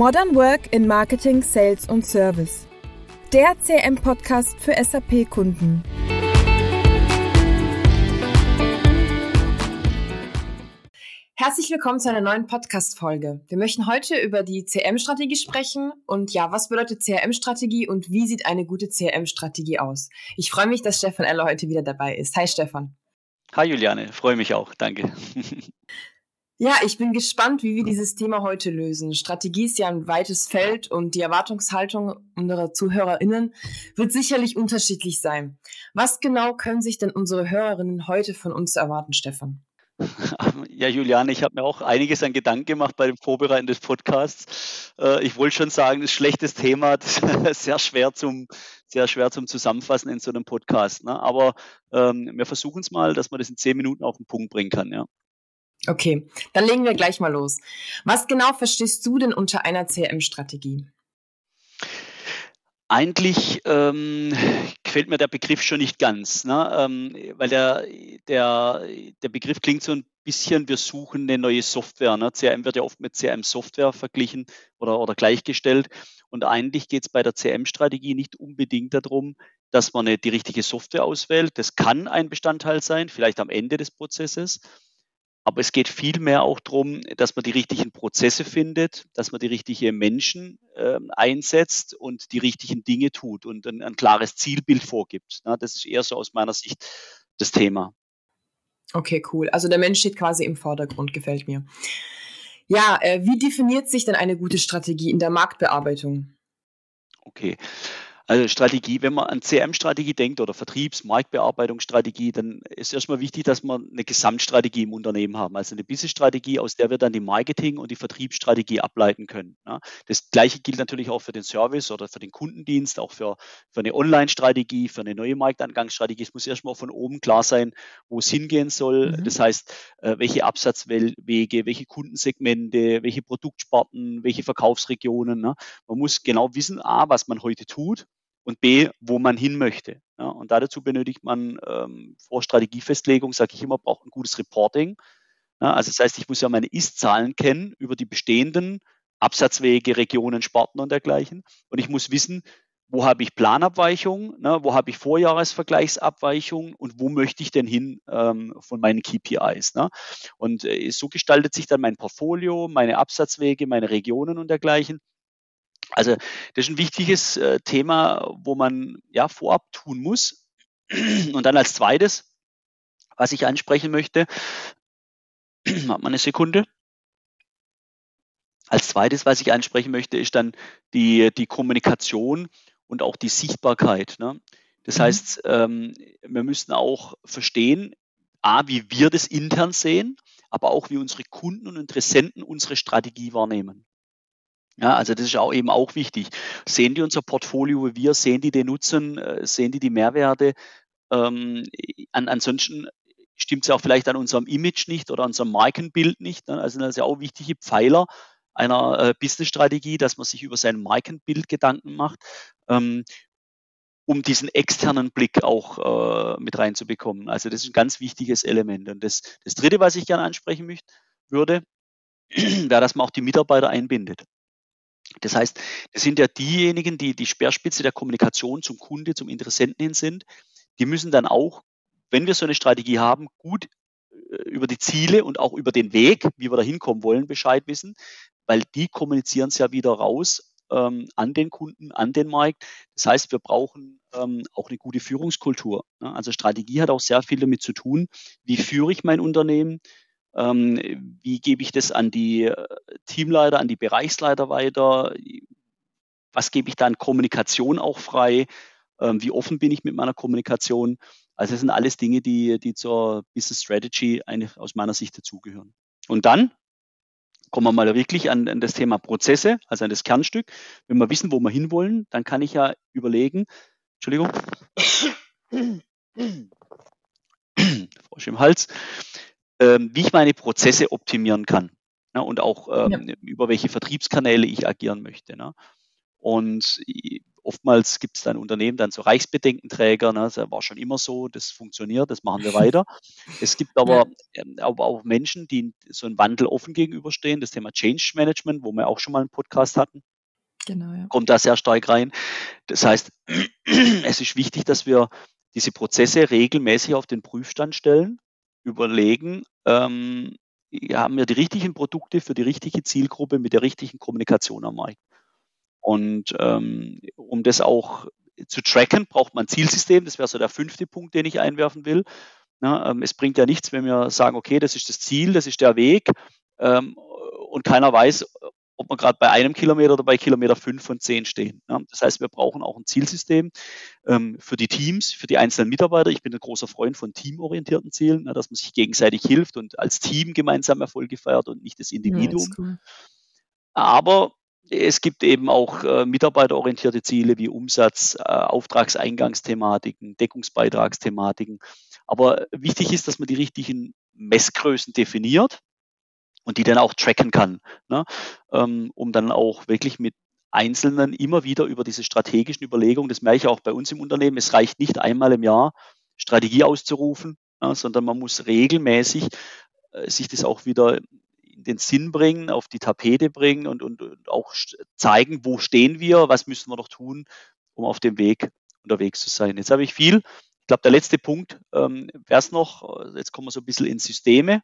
Modern Work in Marketing, Sales und Service. Der CM-Podcast für SAP-Kunden. Herzlich willkommen zu einer neuen Podcast-Folge. Wir möchten heute über die CM-Strategie sprechen und ja, was bedeutet CRM-Strategie und wie sieht eine gute CRM-Strategie aus? Ich freue mich, dass Stefan Eller heute wieder dabei ist. Hi Stefan. Hi Juliane, freue mich auch. Danke. Ja, ich bin gespannt, wie wir dieses Thema heute lösen. Strategie ist ja ein weites Feld und die Erwartungshaltung unserer ZuhörerInnen wird sicherlich unterschiedlich sein. Was genau können sich denn unsere Hörerinnen heute von uns erwarten, Stefan? Ja, Juliane, ich habe mir auch einiges an Gedanken gemacht bei dem Vorbereiten des Podcasts. Äh, ich wollte schon sagen, das ist ein schlechtes Thema, sehr schwer zum, sehr schwer zum Zusammenfassen in so einem Podcast. Ne? Aber ähm, wir versuchen es mal, dass man das in zehn Minuten auf den Punkt bringen kann. Ja. Okay, dann legen wir gleich mal los. Was genau verstehst du denn unter einer CRM-Strategie? Eigentlich ähm, gefällt mir der Begriff schon nicht ganz, ne? ähm, weil der, der, der Begriff klingt so ein bisschen, wir suchen eine neue Software. Ne? CRM wird ja oft mit CRM-Software verglichen oder, oder gleichgestellt. Und eigentlich geht es bei der CRM-Strategie nicht unbedingt darum, dass man eine, die richtige Software auswählt. Das kann ein Bestandteil sein, vielleicht am Ende des Prozesses. Aber es geht vielmehr auch darum, dass man die richtigen Prozesse findet, dass man die richtigen Menschen äh, einsetzt und die richtigen Dinge tut und ein, ein klares Zielbild vorgibt. Na, das ist eher so aus meiner Sicht das Thema. Okay, cool. Also der Mensch steht quasi im Vordergrund, gefällt mir. Ja, äh, wie definiert sich denn eine gute Strategie in der Marktbearbeitung? Okay. Also Strategie, wenn man an CM-Strategie denkt oder Vertriebs-, Marktbearbeitungsstrategie, dann ist erstmal wichtig, dass wir eine Gesamtstrategie im Unternehmen haben, also eine Business-Strategie, aus der wir dann die Marketing- und die Vertriebsstrategie ableiten können. Das Gleiche gilt natürlich auch für den Service oder für den Kundendienst, auch für, für eine Online-Strategie, für eine neue Markteingangsstrategie. Es muss erstmal von oben klar sein, wo es hingehen soll. Mhm. Das heißt, äh, welche Absatzwege, welche Kundensegmente, welche Produktsparten, welche Verkaufsregionen. Man muss genau wissen, A, was man heute tut und B, wo man hin möchte. Ja, und dazu benötigt man ähm, vor Strategiefestlegung, sage ich immer, braucht ein gutes Reporting. Ja, also das heißt, ich muss ja meine Ist-Zahlen kennen über die bestehenden Absatzwege, Regionen, Sparten und dergleichen. Und ich muss wissen, wo habe ich Planabweichungen, ne, wo habe ich Vorjahresvergleichsabweichungen und wo möchte ich denn hin ähm, von meinen KPIs. Ne? Und äh, so gestaltet sich dann mein Portfolio, meine Absatzwege, meine Regionen und dergleichen. Also das ist ein wichtiges äh, Thema, wo man ja vorab tun muss. Und dann als zweites, was ich ansprechen möchte, hat man eine Sekunde. Als zweites, was ich ansprechen möchte, ist dann die, die Kommunikation und auch die Sichtbarkeit. Ne? Das mhm. heißt, ähm, wir müssen auch verstehen, A, wie wir das intern sehen, aber auch wie unsere Kunden und Interessenten unsere Strategie wahrnehmen. Ja, also das ist auch eben auch wichtig. Sehen die unser Portfolio wie wir, sehen die den Nutzen, äh, sehen die die Mehrwerte? Ähm, an, ansonsten stimmt es ja auch vielleicht an unserem Image nicht oder unserem Markenbild nicht. Ne? Also das ist ja auch wichtige Pfeiler einer äh, Business-Strategie, dass man sich über sein Markenbild Gedanken macht, ähm, um diesen externen Blick auch äh, mit reinzubekommen. Also das ist ein ganz wichtiges Element. Und das, das Dritte, was ich gerne ansprechen möchte, würde, wäre, dass man auch die Mitarbeiter einbindet. Das heißt, das sind ja diejenigen, die die Speerspitze der Kommunikation zum Kunde, zum Interessenten hin sind. Die müssen dann auch, wenn wir so eine Strategie haben, gut äh, über die Ziele und auch über den Weg, wie wir da hinkommen wollen, Bescheid wissen, weil die kommunizieren es ja wieder raus ähm, an den Kunden, an den Markt. Das heißt, wir brauchen ähm, auch eine gute Führungskultur. Ne? Also Strategie hat auch sehr viel damit zu tun, wie führe ich mein Unternehmen, ähm, wie gebe ich das an die äh, Teamleiter, an die Bereichsleiter weiter? Was gebe ich da an Kommunikation auch frei? Ähm, wie offen bin ich mit meiner Kommunikation? Also das sind alles Dinge, die, die zur Business Strategy eigentlich aus meiner Sicht dazugehören. Und dann kommen wir mal wirklich an, an das Thema Prozesse, also an das Kernstück. Wenn wir wissen, wo wir hinwollen, dann kann ich ja überlegen, Entschuldigung, Frosch im Hals, ähm, wie ich meine Prozesse optimieren kann ne, und auch ähm, ja. über welche Vertriebskanäle ich agieren möchte. Ne. Und oftmals gibt es dann Unternehmen dann so Reichsbedenkenträger, ne? das war schon immer so, das funktioniert, das machen wir weiter. Es gibt aber, ja. ähm, aber auch Menschen, die so einem Wandel offen gegenüberstehen, das Thema Change Management, wo wir auch schon mal einen Podcast hatten. Genau, ja. Kommt da sehr stark rein. Das heißt, es ist wichtig, dass wir diese Prozesse regelmäßig auf den Prüfstand stellen, überlegen, ähm, haben wir die richtigen Produkte für die richtige Zielgruppe mit der richtigen Kommunikation am Markt. Und ähm, um das auch zu tracken, braucht man ein Zielsystem. Das wäre so der fünfte Punkt, den ich einwerfen will. Na, ähm, es bringt ja nichts, wenn wir sagen, okay, das ist das Ziel, das ist der Weg ähm, und keiner weiß, ob wir gerade bei einem Kilometer oder bei Kilometer fünf von zehn stehen. Ja, das heißt, wir brauchen auch ein Zielsystem ähm, für die Teams, für die einzelnen Mitarbeiter. Ich bin ein großer Freund von teamorientierten Zielen, ja, dass man sich gegenseitig hilft und als Team gemeinsam Erfolge feiert und nicht das Individuum. Ja, cool. Aber es gibt eben auch äh, mitarbeiterorientierte Ziele wie Umsatz, äh, Auftragseingangsthematiken, Deckungsbeitragsthematiken. Aber wichtig ist, dass man die richtigen Messgrößen definiert und die dann auch tracken kann, ne? ähm, um dann auch wirklich mit Einzelnen immer wieder über diese strategischen Überlegungen, das merke ich auch bei uns im Unternehmen, es reicht nicht einmal im Jahr Strategie auszurufen, ja, sondern man muss regelmäßig äh, sich das auch wieder in den Sinn bringen, auf die Tapete bringen und, und, und auch zeigen, wo stehen wir, was müssen wir noch tun, um auf dem Weg unterwegs zu sein. Jetzt habe ich viel. Ich glaube, der letzte Punkt ähm, wäre es noch, jetzt kommen wir so ein bisschen in Systeme.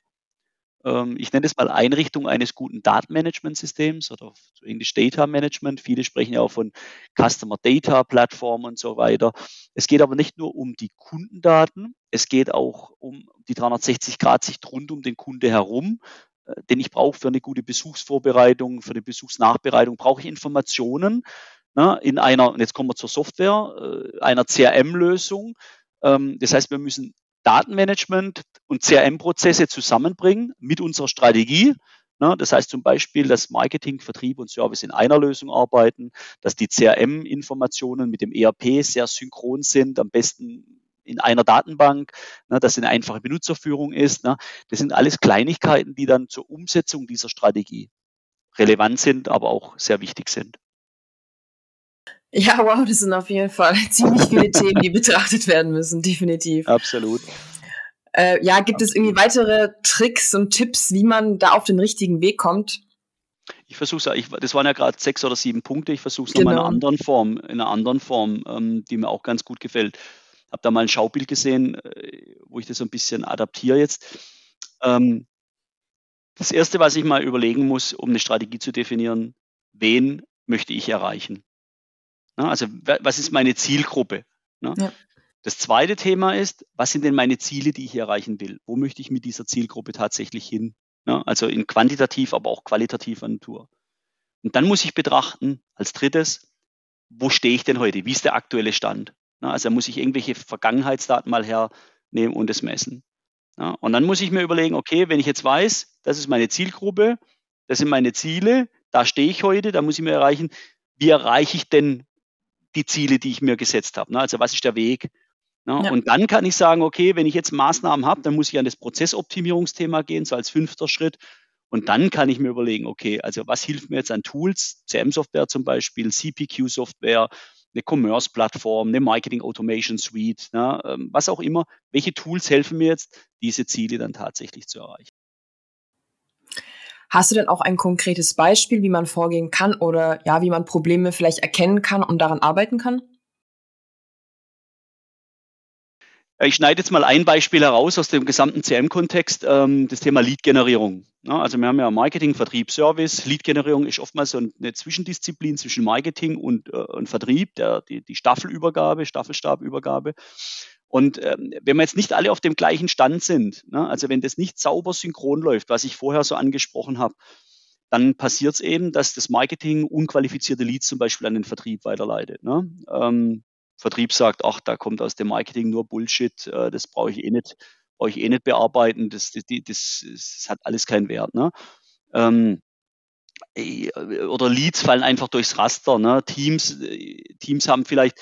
Ähm, ich nenne es mal Einrichtung eines guten Datenmanagementsystems oder Englisch Data Management. Viele sprechen ja auch von Customer Data Plattform und so weiter. Es geht aber nicht nur um die Kundendaten, es geht auch um die 360-Grad-Sicht rund um den Kunde herum. Äh, denn ich brauche für eine gute Besuchsvorbereitung, für eine Besuchsnachbereitung, brauche ich Informationen ne, in einer, und jetzt kommen wir zur Software, äh, einer CRM-Lösung. Ähm, das heißt, wir müssen Datenmanagement und CRM-Prozesse zusammenbringen mit unserer Strategie. Ne, das heißt zum Beispiel, dass Marketing, Vertrieb und Service in einer Lösung arbeiten, dass die CRM-Informationen mit dem ERP sehr synchron sind, am besten in einer Datenbank, ne, dass eine einfache Benutzerführung ist. Ne. Das sind alles Kleinigkeiten, die dann zur Umsetzung dieser Strategie relevant sind, aber auch sehr wichtig sind. Ja, wow, das sind auf jeden Fall ziemlich viele Themen, die betrachtet werden müssen, definitiv. Absolut. Äh, ja, gibt Absolut. es irgendwie weitere Tricks und Tipps, wie man da auf den richtigen Weg kommt? Ich versuche es, das waren ja gerade sechs oder sieben Punkte, ich versuche es genau. nochmal in einer anderen Form, in einer anderen Form, ähm, die mir auch ganz gut gefällt. Habe da mal ein Schaubild gesehen, äh, wo ich das so ein bisschen adaptiere jetzt. Ähm, das erste, was ich mal überlegen muss, um eine Strategie zu definieren, wen möchte ich erreichen? Ne? Also was ist meine Zielgruppe? Ne? Ja. Das zweite Thema ist, was sind denn meine Ziele, die ich erreichen will? Wo möchte ich mit dieser Zielgruppe tatsächlich hin? Ne? Also in quantitativ, aber auch qualitativer Natur. Und dann muss ich betrachten, als drittes, wo stehe ich denn heute? Wie ist der aktuelle Stand? Also muss ich irgendwelche Vergangenheitsdaten mal hernehmen und es messen. Und dann muss ich mir überlegen, okay, wenn ich jetzt weiß, das ist meine Zielgruppe, das sind meine Ziele, da stehe ich heute, da muss ich mir erreichen, wie erreiche ich denn die Ziele, die ich mir gesetzt habe. Ne? Also was ist der Weg? Ne? Ja. Und dann kann ich sagen, okay, wenn ich jetzt Maßnahmen habe, dann muss ich an das Prozessoptimierungsthema gehen, so als fünfter Schritt. Und dann kann ich mir überlegen, okay, also was hilft mir jetzt an Tools, CM-Software zum Beispiel, CPQ-Software, eine Commerce-Plattform, eine Marketing Automation Suite, ne, ähm, was auch immer. Welche Tools helfen mir jetzt, diese Ziele dann tatsächlich zu erreichen? Hast du denn auch ein konkretes Beispiel, wie man vorgehen kann oder ja, wie man Probleme vielleicht erkennen kann und daran arbeiten kann? Ich schneide jetzt mal ein Beispiel heraus aus dem gesamten CM-Kontext, ähm, das Thema Lead-Generierung. Ja, also wir haben ja Marketing, Vertrieb, Service. Lead-Generierung ist oftmals so eine Zwischendisziplin zwischen Marketing und, äh, und Vertrieb, der, die, die Staffelübergabe, Staffelstabübergabe. Und ähm, wenn wir jetzt nicht alle auf dem gleichen Stand sind, ne, also wenn das nicht sauber synchron läuft, was ich vorher so angesprochen habe, dann passiert es eben, dass das Marketing unqualifizierte Leads zum Beispiel an den Vertrieb weiterleitet. Ne? Ähm, Vertrieb sagt, ach, da kommt aus dem Marketing nur Bullshit, äh, das brauche ich eh nicht, brauche ich eh nicht bearbeiten, das, das, das, das hat alles keinen Wert. Ne? Ähm, äh, oder Leads fallen einfach durchs Raster. Ne? Teams, äh, Teams haben vielleicht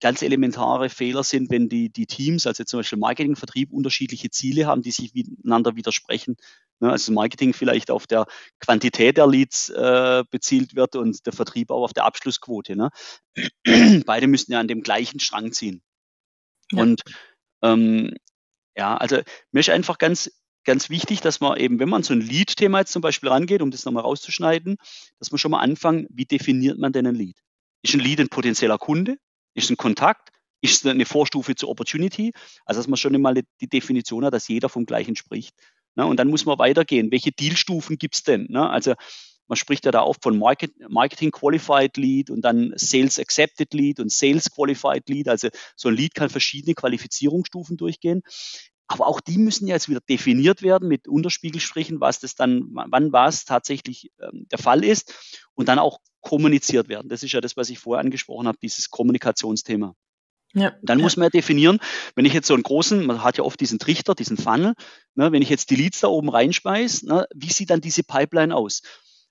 ganz elementare Fehler sind, wenn die, die Teams, also zum Beispiel Marketing, Vertrieb, unterschiedliche Ziele haben, die sich miteinander widersprechen. Ne? Also Marketing vielleicht auf der Quantität der Leads äh, bezielt wird und der Vertrieb auch auf der Abschlussquote. Ne? Beide müssen ja an dem gleichen Strang ziehen. Ja. Und ähm, ja, also mir ist einfach ganz ganz wichtig, dass man eben, wenn man so ein Lead-Thema jetzt zum Beispiel rangeht, um das nochmal rauszuschneiden, dass man schon mal anfangen, wie definiert man denn ein Lead? Ist ein Lead ein potenzieller Kunde? Ist es ein Kontakt? Ist es eine Vorstufe zur Opportunity? Also, dass man schon einmal die Definition hat, dass jeder vom Gleichen spricht. Ne? Und dann muss man weitergehen. Welche Dealstufen gibt es denn? Ne? Also, man spricht ja da oft von Market, Marketing Qualified Lead und dann Sales Accepted Lead und Sales Qualified Lead. Also so ein Lead kann verschiedene Qualifizierungsstufen durchgehen. Aber auch die müssen jetzt wieder definiert werden mit Unterspiegelstrichen, was das dann, wann was tatsächlich ähm, der Fall ist und dann auch kommuniziert werden. Das ist ja das, was ich vorher angesprochen habe, dieses Kommunikationsthema. Ja, dann ja. muss man ja definieren, wenn ich jetzt so einen großen, man hat ja oft diesen Trichter, diesen Funnel, ne, wenn ich jetzt die Leads da oben reinspeise, ne, wie sieht dann diese Pipeline aus?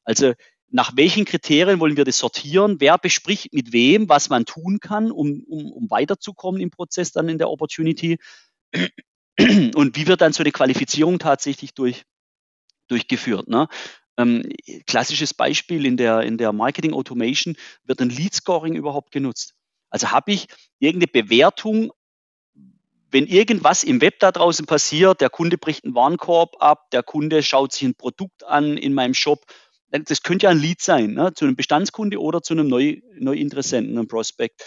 Also nach welchen Kriterien wollen wir das sortieren? Wer bespricht mit wem, was man tun kann, um, um, um weiterzukommen im Prozess dann in der Opportunity? Und wie wird dann so eine Qualifizierung tatsächlich durch, durchgeführt? Ne? Ähm, klassisches Beispiel in der, in der Marketing Automation wird ein Lead Scoring überhaupt genutzt. Also habe ich irgendeine Bewertung, wenn irgendwas im Web da draußen passiert, der Kunde bricht einen Warenkorb ab, der Kunde schaut sich ein Produkt an in meinem Shop, das könnte ja ein Lead sein, ne, zu einem Bestandskunde oder zu einem Neu, Neuinteressenten, einem Prospect.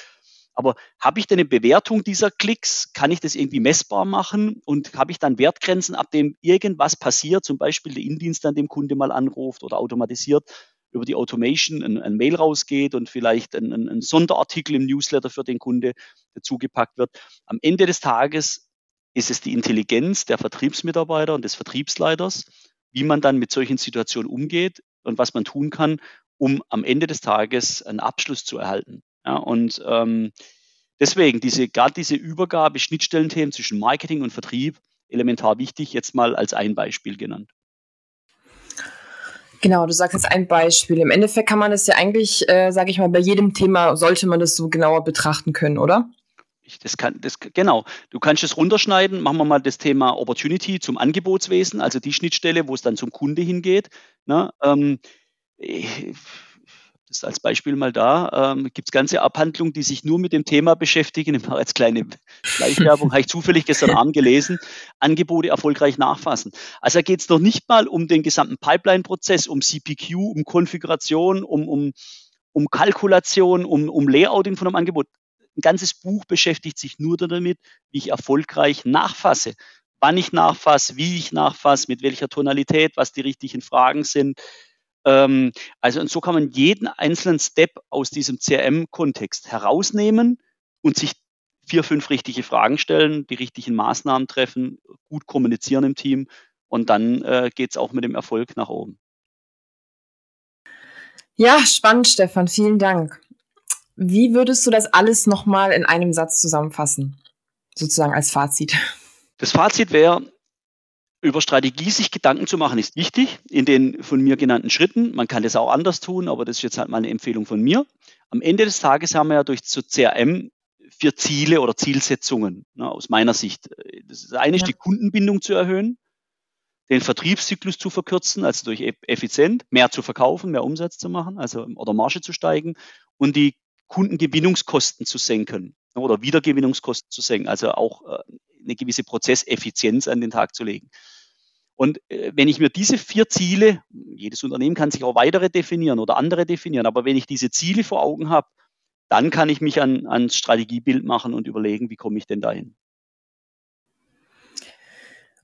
Aber habe ich denn eine Bewertung dieser Klicks? Kann ich das irgendwie messbar machen? Und habe ich dann Wertgrenzen, ab dem irgendwas passiert, zum Beispiel der Indienst an dem Kunde mal anruft oder automatisiert über die Automation ein, ein Mail rausgeht und vielleicht ein, ein, ein Sonderartikel im Newsletter für den Kunde dazugepackt wird. Am Ende des Tages ist es die Intelligenz der Vertriebsmitarbeiter und des Vertriebsleiters, wie man dann mit solchen Situationen umgeht und was man tun kann, um am Ende des Tages einen Abschluss zu erhalten. Ja, und ähm, deswegen diese, gerade diese Übergabe, Schnittstellenthemen zwischen Marketing und Vertrieb, elementar wichtig, jetzt mal als ein Beispiel genannt. Genau, du sagst jetzt ein Beispiel. Im Endeffekt kann man das ja eigentlich, äh, sage ich mal, bei jedem Thema sollte man das so genauer betrachten können, oder? Ich, das kann, das, genau. Du kannst es runterschneiden. Machen wir mal das Thema Opportunity zum Angebotswesen, also die Schnittstelle, wo es dann zum Kunde hingeht. Ne? Ähm, das als Beispiel mal da. Ähm, Gibt es ganze Abhandlungen, die sich nur mit dem Thema beschäftigen. Ich mache jetzt kleine Gleichwerbung, habe ich zufällig gestern Abend gelesen. Angebote erfolgreich nachfassen. Also da geht es noch nicht mal um den gesamten Pipeline-Prozess, um CPQ, um Konfiguration, um, um, um Kalkulation, um, um Layouting von einem Angebot. Ein ganzes Buch beschäftigt sich nur damit, wie ich erfolgreich nachfasse. Wann ich nachfasse, wie ich nachfasse, mit welcher Tonalität, was die richtigen Fragen sind ähm, also und so kann man jeden einzelnen Step aus diesem CRM-Kontext herausnehmen und sich vier, fünf richtige Fragen stellen, die richtigen Maßnahmen treffen, gut kommunizieren im Team und dann äh, geht es auch mit dem Erfolg nach oben. Ja, spannend, Stefan. Vielen Dank. Wie würdest du das alles nochmal in einem Satz zusammenfassen? Sozusagen als Fazit. Das Fazit wäre, über Strategie sich Gedanken zu machen, ist wichtig in den von mir genannten Schritten. Man kann das auch anders tun, aber das ist jetzt halt mal eine Empfehlung von mir. Am Ende des Tages haben wir ja durch so CRM vier Ziele oder Zielsetzungen ne, aus meiner Sicht. Das eine ja. ist die Kundenbindung zu erhöhen, den Vertriebszyklus zu verkürzen, also durch effizient mehr zu verkaufen, mehr Umsatz zu machen, also oder Marge zu steigen und die Kundengewinnungskosten zu senken oder Wiedergewinnungskosten zu senken, also auch äh, eine gewisse Prozesseffizienz an den Tag zu legen. Und äh, wenn ich mir diese vier Ziele, jedes Unternehmen kann sich auch weitere definieren oder andere definieren, aber wenn ich diese Ziele vor Augen habe, dann kann ich mich an, ans Strategiebild machen und überlegen, wie komme ich denn dahin.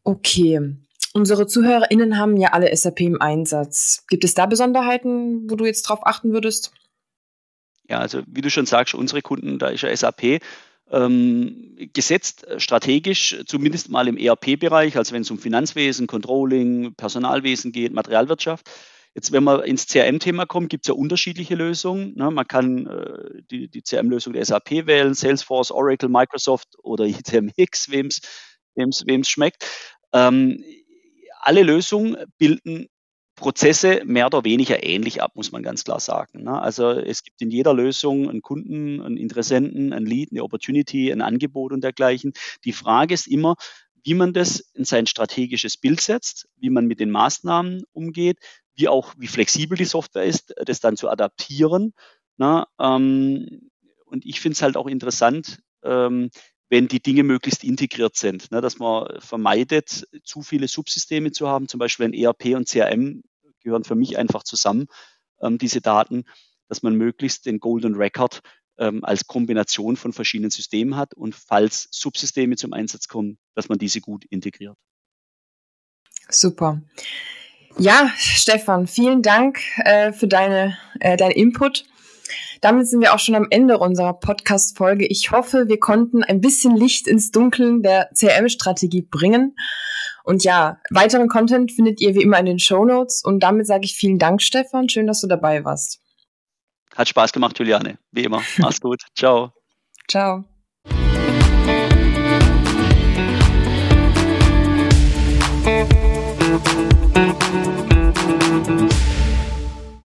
Okay. Unsere ZuhörerInnen haben ja alle SAP im Einsatz. Gibt es da Besonderheiten, wo du jetzt drauf achten würdest? Ja, also wie du schon sagst, unsere Kunden, da ist ja SAP ähm, gesetzt, äh, strategisch, zumindest mal im ERP-Bereich, also wenn es um Finanzwesen, Controlling, Personalwesen geht, Materialwirtschaft. Jetzt, wenn man ins CRM-Thema kommt, gibt es ja unterschiedliche Lösungen. Ne? Man kann äh, die, die CRM-Lösung der SAP wählen, Salesforce, Oracle, Microsoft oder ITMX, wem es schmeckt. Ähm, alle Lösungen bilden Prozesse mehr oder weniger ähnlich ab, muss man ganz klar sagen. Ne? Also es gibt in jeder Lösung einen Kunden, einen Interessenten, ein Lead, eine Opportunity, ein Angebot und dergleichen. Die Frage ist immer, wie man das in sein strategisches Bild setzt, wie man mit den Maßnahmen umgeht, wie auch, wie flexibel die Software ist, das dann zu adaptieren. Na, ähm, und ich finde es halt auch interessant, ähm, wenn die Dinge möglichst integriert sind, ne, dass man vermeidet, zu viele Subsysteme zu haben. Zum Beispiel ein ERP und CRM gehören für mich einfach zusammen, ähm, diese Daten, dass man möglichst den Golden Record ähm, als Kombination von verschiedenen Systemen hat und falls Subsysteme zum Einsatz kommen, dass man diese gut integriert. Super. Ja, Stefan, vielen Dank äh, für deine, äh, deinen Input. Damit sind wir auch schon am Ende unserer Podcast-Folge. Ich hoffe, wir konnten ein bisschen Licht ins Dunkeln der CRM-Strategie bringen. Und ja, weiteren Content findet ihr wie immer in den Show Notes. Und damit sage ich vielen Dank, Stefan. Schön, dass du dabei warst. Hat Spaß gemacht, Juliane. Wie immer. Mach's gut. Ciao. Ciao.